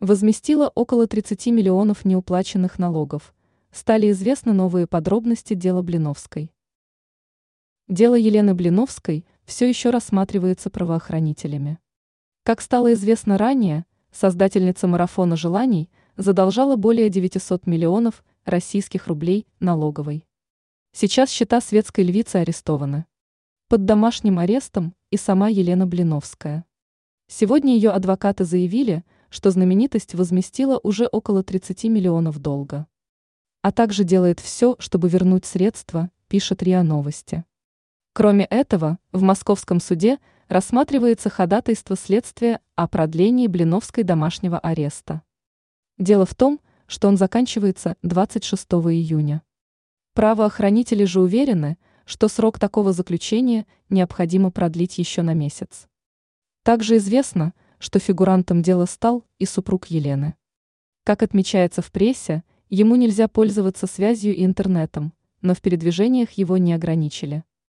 Возместила около 30 миллионов неуплаченных налогов. Стали известны новые подробности дела Блиновской. Дело Елены Блиновской все еще рассматривается правоохранителями. Как стало известно ранее, создательница марафона желаний задолжала более 900 миллионов российских рублей налоговой. Сейчас счета светской львицы арестованы. Под домашним арестом и сама Елена Блиновская. Сегодня ее адвокаты заявили, что знаменитость возместила уже около 30 миллионов долга. А также делает все, чтобы вернуть средства, пишет РИА Новости. Кроме этого, в московском суде рассматривается ходатайство следствия о продлении Блиновской домашнего ареста. Дело в том, что он заканчивается 26 июня. Правоохранители же уверены, что срок такого заключения необходимо продлить еще на месяц. Также известно, что фигурантом дела стал и супруг Елены. Как отмечается в прессе, ему нельзя пользоваться связью и интернетом, но в передвижениях его не ограничили.